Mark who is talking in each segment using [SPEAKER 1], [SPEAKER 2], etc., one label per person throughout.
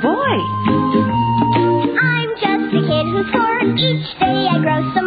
[SPEAKER 1] boy.
[SPEAKER 2] I'm just a kid who's four. Each day I grow some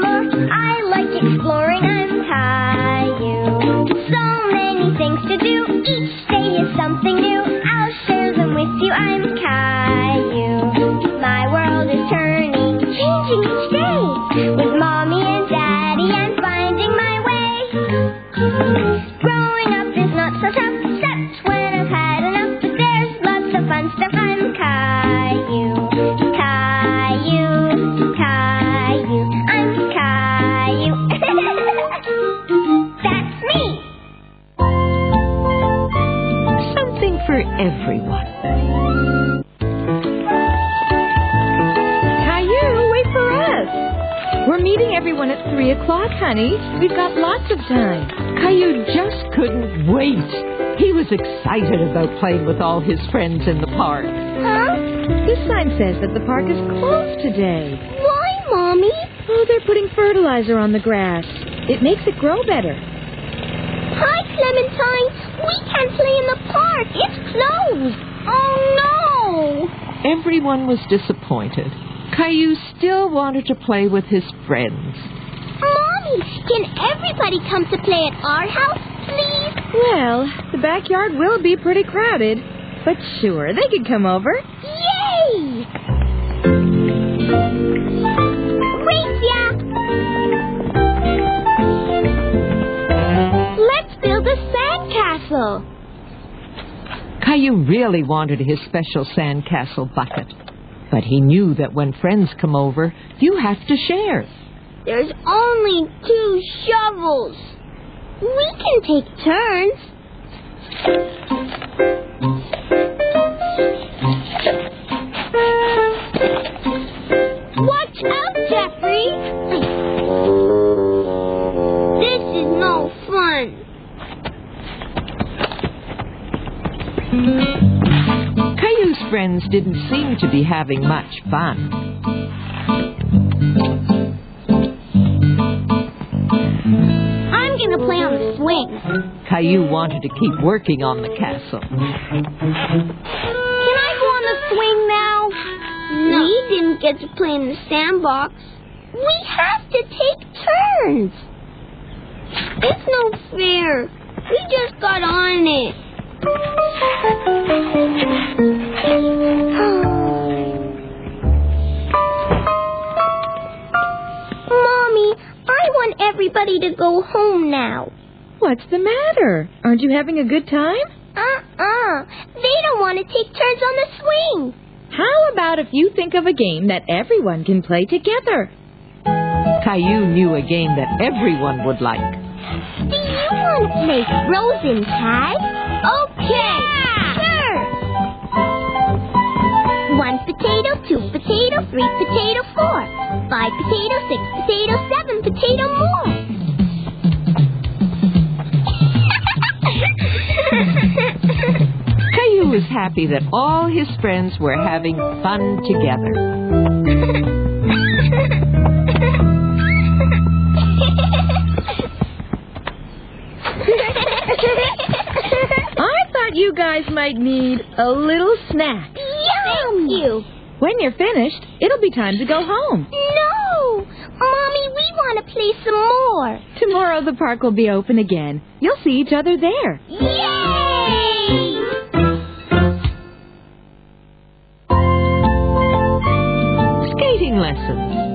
[SPEAKER 3] o'clock, honey. We've got lots of time.
[SPEAKER 1] Caillou just couldn't wait. He was excited about playing with all his friends in the park.
[SPEAKER 2] Huh?
[SPEAKER 3] This sign says that the park is closed today.
[SPEAKER 2] Why, Mommy?
[SPEAKER 3] Oh, they're putting fertilizer on the grass. It makes it grow better.
[SPEAKER 2] Hi, Clementine. We can't play in the park. It's closed. Oh, no.
[SPEAKER 1] Everyone was disappointed. Caillou still wanted to play with his friends.
[SPEAKER 2] Mommy, can everybody come to play at our house, please?
[SPEAKER 3] Well, the backyard will be pretty crowded. But sure, they could come over.
[SPEAKER 2] Yay! Gracia! Let's build a sandcastle.
[SPEAKER 1] Caillou really wanted his special sandcastle bucket. But he knew that when friends come over, you have to share.
[SPEAKER 2] There's only two shovels. We can take turns. Watch out, Jeffrey! This is no fun.
[SPEAKER 1] Caillou's friends didn't seem to be having much fun. Caillou wanted to keep working on the castle.
[SPEAKER 2] Can I go on the swing now? No. We didn't get to play in the sandbox. We have to take turns. It's no fair. We just got on it. Mommy, I want everybody to go home now.
[SPEAKER 3] What's the matter? Aren't you having a good time?
[SPEAKER 2] Uh-uh. They don't want to take turns on the swing.
[SPEAKER 3] How about if you think of a game that everyone can play together?
[SPEAKER 1] Caillou knew a game that everyone would like.
[SPEAKER 2] Do you want to play frozen tag? Okay. Sure. One potato, two potato, three potato, four. Five potato, six potato, seven potato more.
[SPEAKER 1] Happy that all his friends were having fun together.
[SPEAKER 3] I thought you guys might need a little snack.
[SPEAKER 2] Yum! Thank you.
[SPEAKER 3] When you're finished, it'll be time to go home.
[SPEAKER 2] No! Mommy, we want to play some more.
[SPEAKER 3] Tomorrow the park will be open again. You'll see each other there.
[SPEAKER 2] Yay!
[SPEAKER 1] Lessons.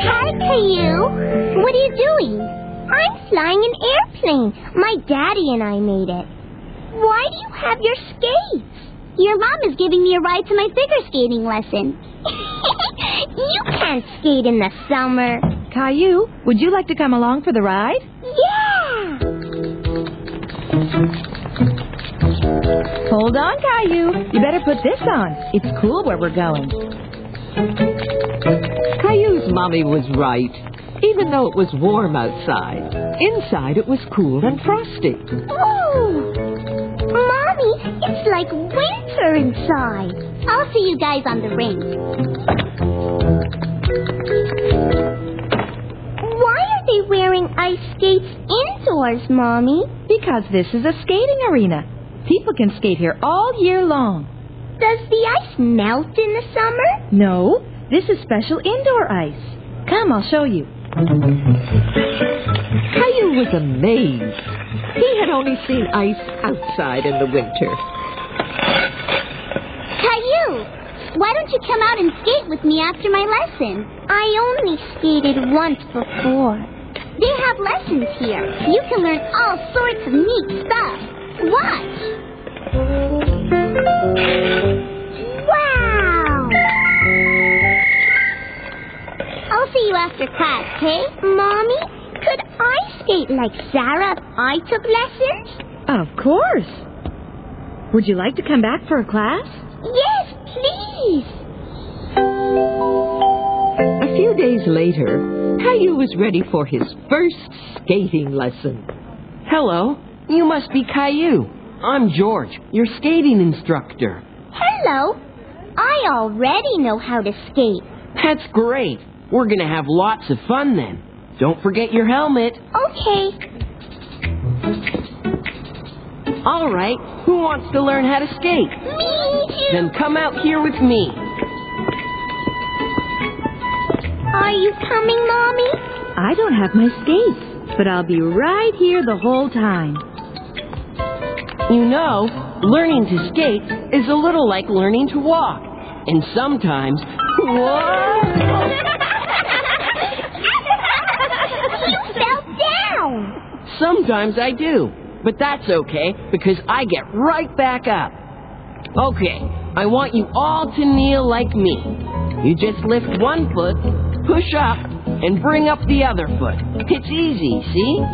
[SPEAKER 2] Hi, Caillou. What are you doing? I'm flying an airplane. My daddy and I made it. Why do you have your skates? Your mom is giving me a ride to my figure skating lesson. you can't skate in the summer.
[SPEAKER 3] Caillou, would you like to come along for the ride?
[SPEAKER 2] Yeah!
[SPEAKER 3] Hold on, Caillou. You better put this on. It's cool where we're going.
[SPEAKER 1] Caillou's mommy was right. Even though it was warm outside, inside it was cool and frosty.
[SPEAKER 2] Oh! Mommy, it's like winter inside. I'll see you guys on the rink. Ice skates indoors, Mommy?
[SPEAKER 3] Because this is a skating arena. People can skate here all year long.
[SPEAKER 2] Does the ice melt in the summer?
[SPEAKER 3] No, this is special indoor ice. Come, I'll show you.
[SPEAKER 1] Caillou was amazed. He had only seen ice outside in the winter.
[SPEAKER 2] Caillou, why don't you come out and skate with me after my lesson? I only skated once before. They have lessons here. You can learn all sorts of neat stuff. Watch. Wow! I'll see you after class, okay? Mommy, could I skate like Sarah if I took lessons?
[SPEAKER 3] Of course. Would you like to come back for a class?
[SPEAKER 2] Yes, please.
[SPEAKER 1] A few days later, Caillou was ready for his first skating lesson.
[SPEAKER 4] Hello, you must be Caillou. I'm George, your skating instructor.
[SPEAKER 2] Hello. I already know how to skate.
[SPEAKER 4] That's great. We're going to have lots of fun then. Don't forget your helmet.
[SPEAKER 2] Okay.
[SPEAKER 4] All right, who wants to learn how to skate?
[SPEAKER 2] Me
[SPEAKER 4] Then come out here with me.
[SPEAKER 2] Are you coming, Mommy?
[SPEAKER 3] I don't have my skates, but I'll be right here the whole time.
[SPEAKER 4] You know, learning to skate is a little like learning to walk. And sometimes, whoa!
[SPEAKER 2] you fell down.
[SPEAKER 4] Sometimes I do. But that's okay because I get right back up. Okay, I want you all to kneel like me. You just lift one foot, push up, and bring up the other foot. It's easy, see?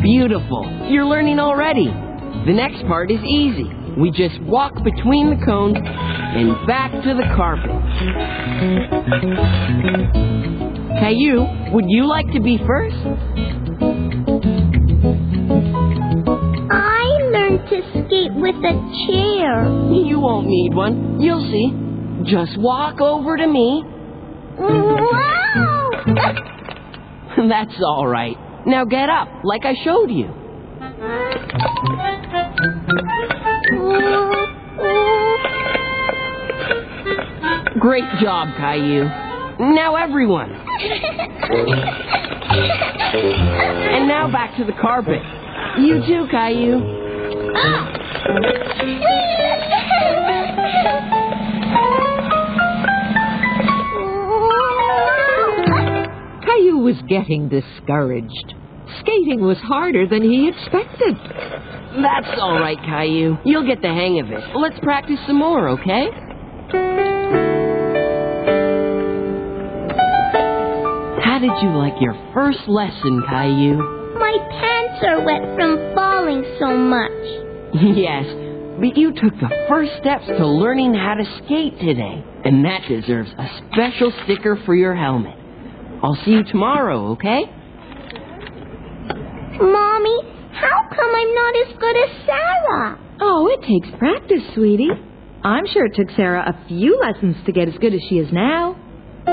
[SPEAKER 4] Beautiful. You're learning already. The next part is easy. We just walk between the cones and back to the carpet. Caillou, would you like to be first?
[SPEAKER 2] I learned to skate with a chair.
[SPEAKER 4] You won't need one. You'll see. Just walk over to me.
[SPEAKER 2] Wow!
[SPEAKER 4] That's all right. Now get up, like I showed you. Great job, Caillou. Now everyone. And now back to the carpet. You too, Caillou.
[SPEAKER 1] Caillou was getting discouraged. Skating was harder than he expected.
[SPEAKER 4] That's all right, Caillou. You'll get the hang of it. Let's practice some more, okay? How did you like your first lesson, Caillou?
[SPEAKER 2] My pants are wet from falling so much.
[SPEAKER 4] yes, but you took the first steps to learning how to skate today, and that deserves a special sticker for your helmet. I'll see you tomorrow, okay?
[SPEAKER 2] Mommy, how come I'm not as good as Sarah?
[SPEAKER 3] Oh, it takes practice, sweetie. I'm sure it took Sarah a few lessons to get as good as she is now.
[SPEAKER 2] I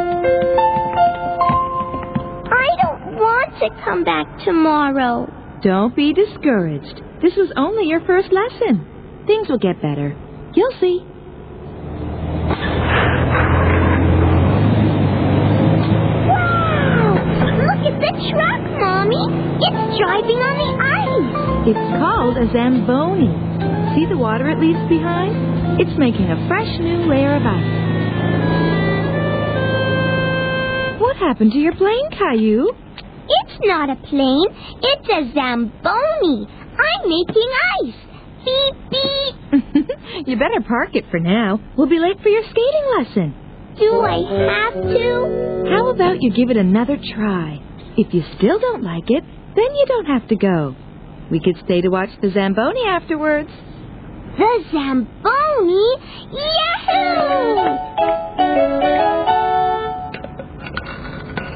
[SPEAKER 2] don't want to come back tomorrow.
[SPEAKER 3] Don't be discouraged. This was only your first lesson. Things will get better. You'll see.
[SPEAKER 2] Driving on the ice.
[SPEAKER 3] It's called a Zamboni. See the water it leaves behind? It's making a fresh new layer of ice. What happened to your plane, Caillou?
[SPEAKER 2] It's not a plane. It's a Zamboni. I'm making ice. Beep, beep.
[SPEAKER 3] you better park it for now. We'll be late for your skating lesson.
[SPEAKER 2] Do I have to?
[SPEAKER 3] How about you give it another try? If you still don't like it, then you don't have to go. We could stay to watch the Zamboni afterwards.
[SPEAKER 2] The Zamboni? Yahoo!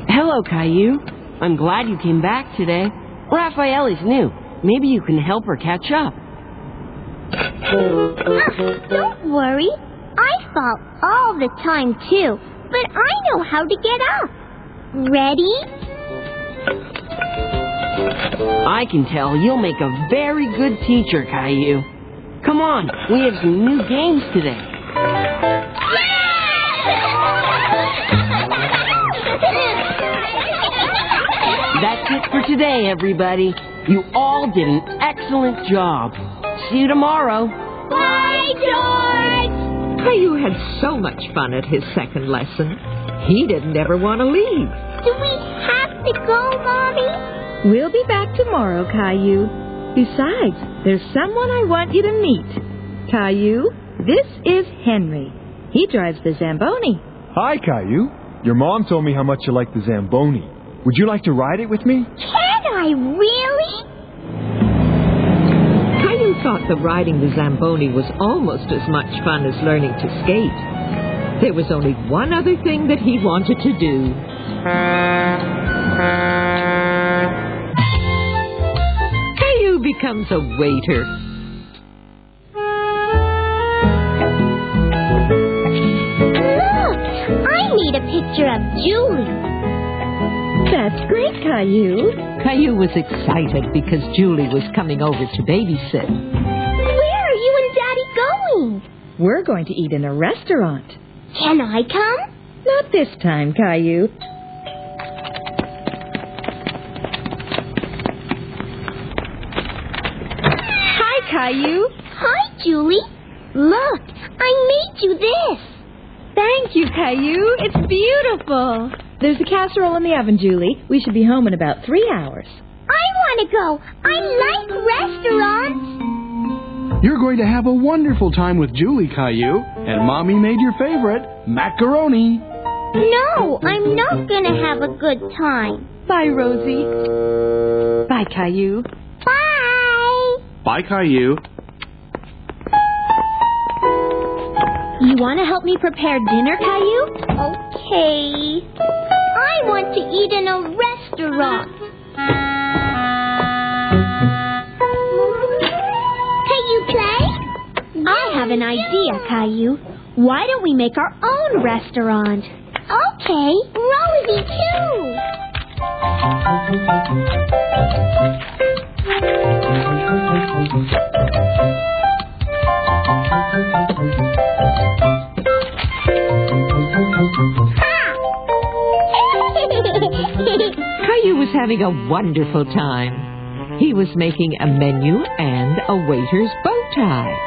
[SPEAKER 4] Hello, Caillou. I'm glad you came back today. Raphael is new. Maybe you can help her catch up.
[SPEAKER 2] Ah, don't worry. I fall all the time, too. But I know how to get up. Ready?
[SPEAKER 4] I can tell you'll make a very good teacher, Caillou. Come on, we have some new games today. That's it for today, everybody. You all did an excellent job. See you tomorrow.
[SPEAKER 2] Bye, George!
[SPEAKER 1] Caillou had so much fun at his second lesson. He didn't ever want to leave.
[SPEAKER 2] Do we have to go, Mommy?
[SPEAKER 3] We'll be back tomorrow, Caillou. Besides, there's someone I want you to meet. Caillou, this is Henry. He drives the Zamboni.
[SPEAKER 5] Hi, Caillou. Your mom told me how much you like the Zamboni. Would you like to ride it with me?
[SPEAKER 2] Can I really?
[SPEAKER 1] Caillou thought that riding the Zamboni was almost as much fun as learning to skate. There was only one other thing that he wanted to do. Becomes a waiter.
[SPEAKER 2] Look! I need a picture of Julie.
[SPEAKER 3] That's great, Caillou.
[SPEAKER 1] Caillou was excited because Julie was coming over to babysit.
[SPEAKER 2] Where are you and Daddy going?
[SPEAKER 3] We're going to eat in a restaurant.
[SPEAKER 2] Can I come?
[SPEAKER 3] Not this time, Caillou. Hi, Caillou.
[SPEAKER 2] Hi, Julie. Look, I made you this.
[SPEAKER 3] Thank you, Caillou. It's beautiful. There's a casserole in the oven, Julie. We should be home in about three hours.
[SPEAKER 2] I want to go. I like restaurants.
[SPEAKER 6] You're going to have a wonderful time with Julie, Caillou. And Mommy made your favorite, macaroni.
[SPEAKER 2] No, I'm not going to have a good time.
[SPEAKER 3] Bye, Rosie. Bye, Caillou.
[SPEAKER 2] Bye.
[SPEAKER 6] Caillou.
[SPEAKER 2] You want to help me prepare dinner, Caillou? Okay. I want to eat in a restaurant. Can you play? I have an idea, Caillou. Why don't we make our own restaurant? Okay, Rosie too.
[SPEAKER 1] Caillou was having a wonderful time. He was making a menu and a waiter's bow tie.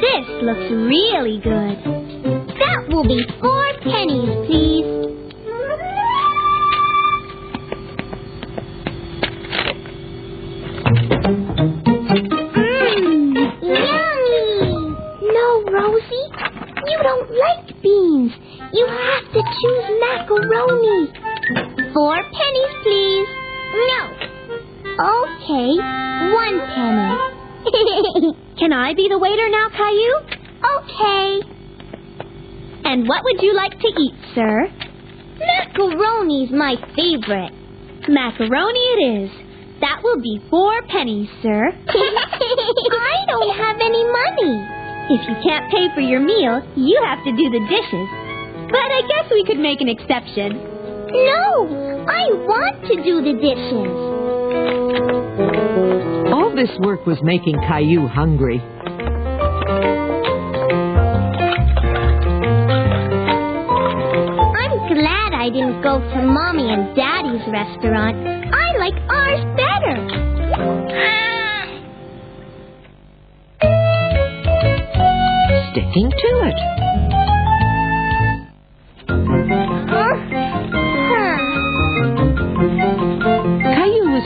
[SPEAKER 2] This looks really good. That will be four pennies, please. Mmm, yummy. No, Rosie, you don't like beans. You have to choose macaroni. Four pennies, please. No. Okay, one penny. Can I be the waiter now, Caillou? Okay. And what would you like to eat, sir? Macaroni's my favorite. Macaroni it is. That will be four pennies, sir. I don't have any money. If you can't pay for your meal, you have to do the dishes. But I guess we could make an exception. No, I want to do the dishes.
[SPEAKER 1] This work was making Caillou hungry.
[SPEAKER 2] I'm glad I didn't go to Mommy and Daddy's restaurant. I like ours better.
[SPEAKER 1] Sticking to it.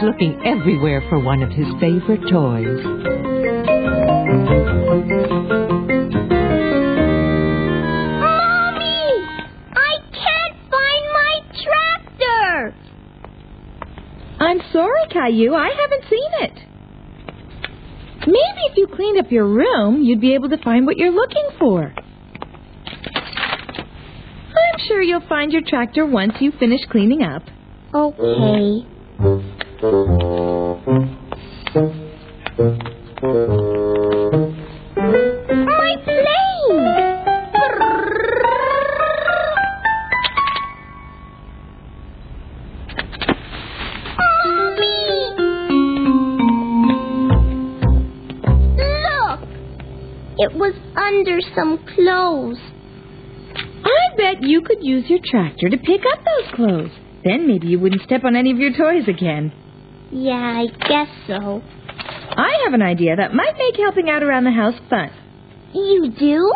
[SPEAKER 1] Looking everywhere for one of his favorite toys.
[SPEAKER 2] Mommy! I can't find my tractor!
[SPEAKER 3] I'm sorry, Caillou. I haven't seen it. Maybe if you cleaned up your room, you'd be able to find what you're looking for. I'm sure you'll find your tractor once you finish cleaning up.
[SPEAKER 2] Okay. My plane! Look! It was under some clothes.
[SPEAKER 3] I bet you could use your tractor to pick up those clothes. Then maybe you wouldn't step on any of your toys again.
[SPEAKER 2] Yeah, I guess so.
[SPEAKER 3] I have an idea that might make helping out around the house fun.
[SPEAKER 2] You do?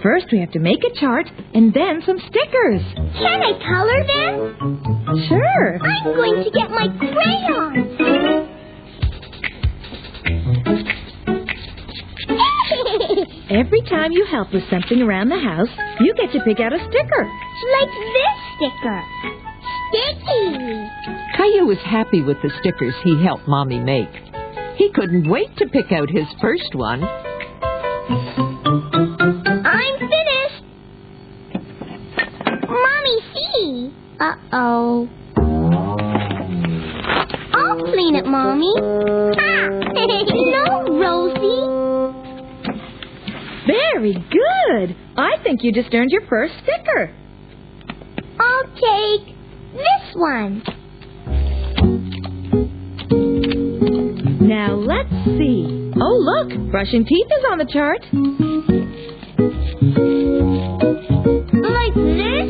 [SPEAKER 3] First, we have to make a chart and then some stickers.
[SPEAKER 2] Can I color them?
[SPEAKER 3] Sure.
[SPEAKER 2] I'm going to get my crayons.
[SPEAKER 3] Every time you help with something around the house, you get to pick out a sticker.
[SPEAKER 2] like this sticker. Sticky.
[SPEAKER 1] Caillou was happy with the stickers he helped Mommy make. He couldn't wait to pick out his first one.
[SPEAKER 2] I'm finished. Mommy, see. Uh-oh. I'll clean it, Mommy. Ah! no, Rosie.
[SPEAKER 3] Very good. I think you just earned your first sticker.
[SPEAKER 2] I'll take this one.
[SPEAKER 3] Now let's see. Oh, look, brushing teeth is on the chart.
[SPEAKER 2] Like this?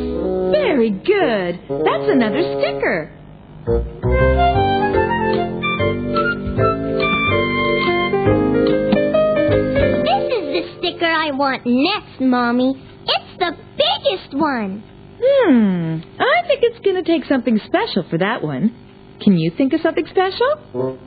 [SPEAKER 3] Very good. That's another sticker.
[SPEAKER 2] This is the sticker I want next, Mommy. It's the biggest one.
[SPEAKER 3] Hmm. I think it's going to take something special for that one. Can you think of something special?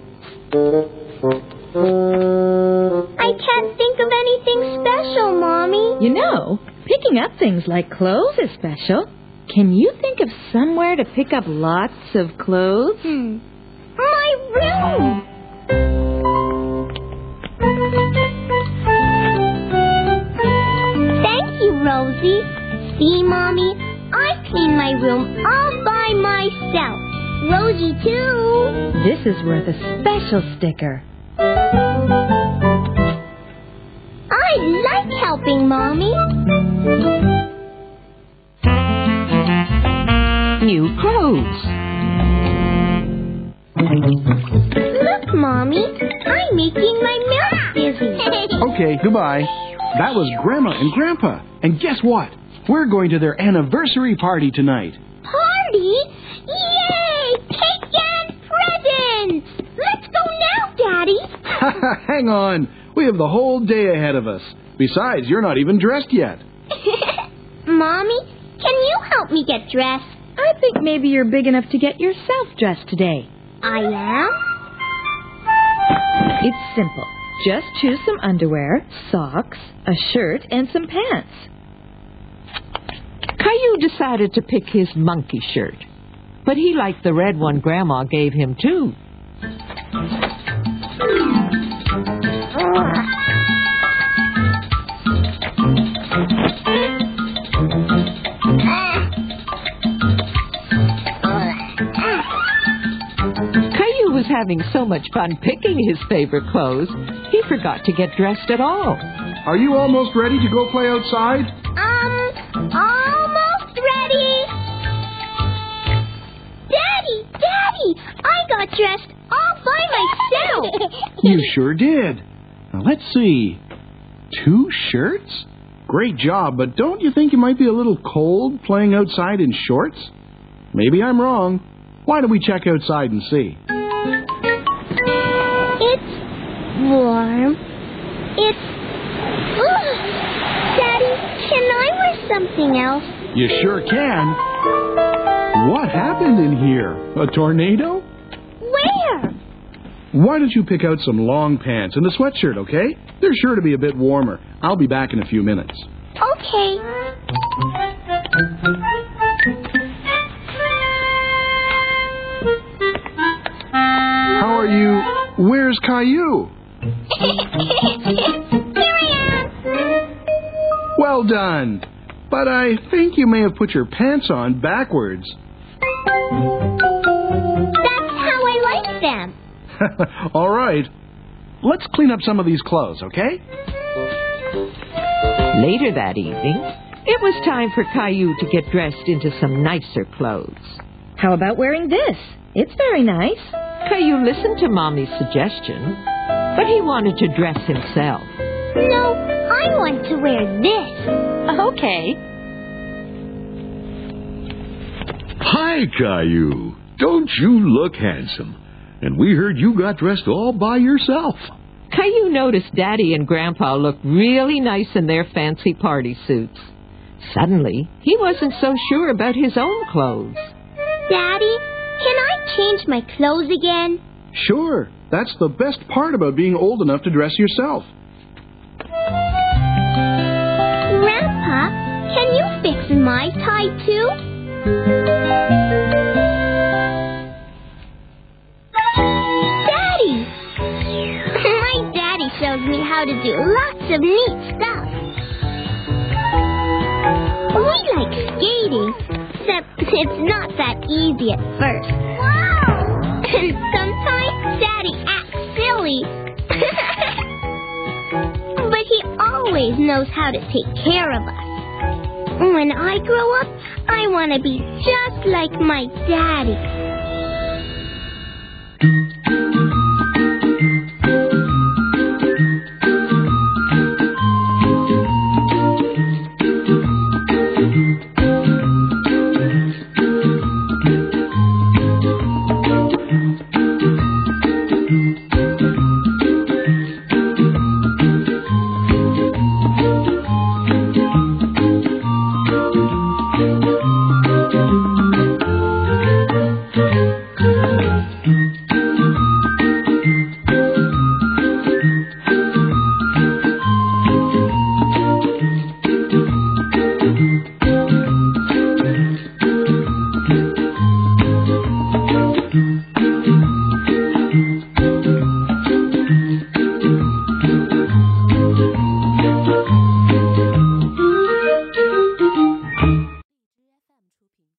[SPEAKER 2] I can't think of anything special, Mommy.
[SPEAKER 3] You know, picking up things like clothes is special. Can you think of somewhere to pick up lots of clothes?
[SPEAKER 2] Hmm. My room. Thank you, Rosie. See, Mommy? I clean my room all by myself. Rosie, too.
[SPEAKER 3] This is worth a special sticker.
[SPEAKER 2] I like helping, Mommy.
[SPEAKER 1] New clothes.
[SPEAKER 2] Look, Mommy. I'm making my mouth busy.
[SPEAKER 6] Okay, goodbye. That was Grandma and Grandpa. And guess what? We're going to their anniversary party tonight.
[SPEAKER 2] Party? Yay! Cake and presents! Let's go now, Daddy.
[SPEAKER 6] Hang on. We have the whole day ahead of us. Besides, you're not even dressed yet.
[SPEAKER 2] Mommy, can you help me get dressed?
[SPEAKER 3] I think maybe you're big enough to get yourself dressed today.
[SPEAKER 2] I am?
[SPEAKER 3] It's simple. Just choose some underwear, socks, a shirt, and some pants.
[SPEAKER 1] Caillou decided to pick his monkey shirt. But he liked the red one Grandma gave him, too. Caillou was having so much fun picking his favorite clothes, he forgot to get dressed at all.
[SPEAKER 6] Are you almost ready to go play outside? You sure did. Now let's see. Two shirts? Great job, but don't you think you might be a little cold playing outside in shorts? Maybe I'm wrong. Why don't we check outside and see?
[SPEAKER 2] It's warm. It's. Ugh. Daddy, can I wear something else?
[SPEAKER 6] You sure can. What happened in here? A tornado? Why don't you pick out some long pants and a sweatshirt, okay? They're sure to be a bit warmer. I'll be back in a few minutes.
[SPEAKER 2] Okay.
[SPEAKER 6] How are you? Where's Caillou?
[SPEAKER 2] Here I am.
[SPEAKER 6] Well done. But I think you may have put your pants on backwards.
[SPEAKER 2] That's
[SPEAKER 6] All right. Let's clean up some of these clothes, okay?
[SPEAKER 1] Later that evening, it was time for Caillou to get dressed into some nicer clothes.
[SPEAKER 3] How about wearing this? It's very nice.
[SPEAKER 1] Caillou listened to Mommy's suggestion, but he wanted to dress himself.
[SPEAKER 2] No, I want to wear this.
[SPEAKER 3] Okay.
[SPEAKER 7] Hi, Caillou. Don't you look handsome? And we heard you got dressed all by yourself.
[SPEAKER 1] Caillou noticed Daddy and Grandpa looked really nice in their fancy party suits. Suddenly, he wasn't so sure about his own clothes.
[SPEAKER 2] Daddy, can I change my clothes again?
[SPEAKER 6] Sure. That's the best part about being old enough to dress yourself.
[SPEAKER 2] Grandpa, can you fix my tie too? Shows me how to do lots of neat stuff. We like skating, except it's not that easy at first. And sometimes Daddy acts silly. but he always knows how to take care of us. When I grow up, I want to be just like my daddy.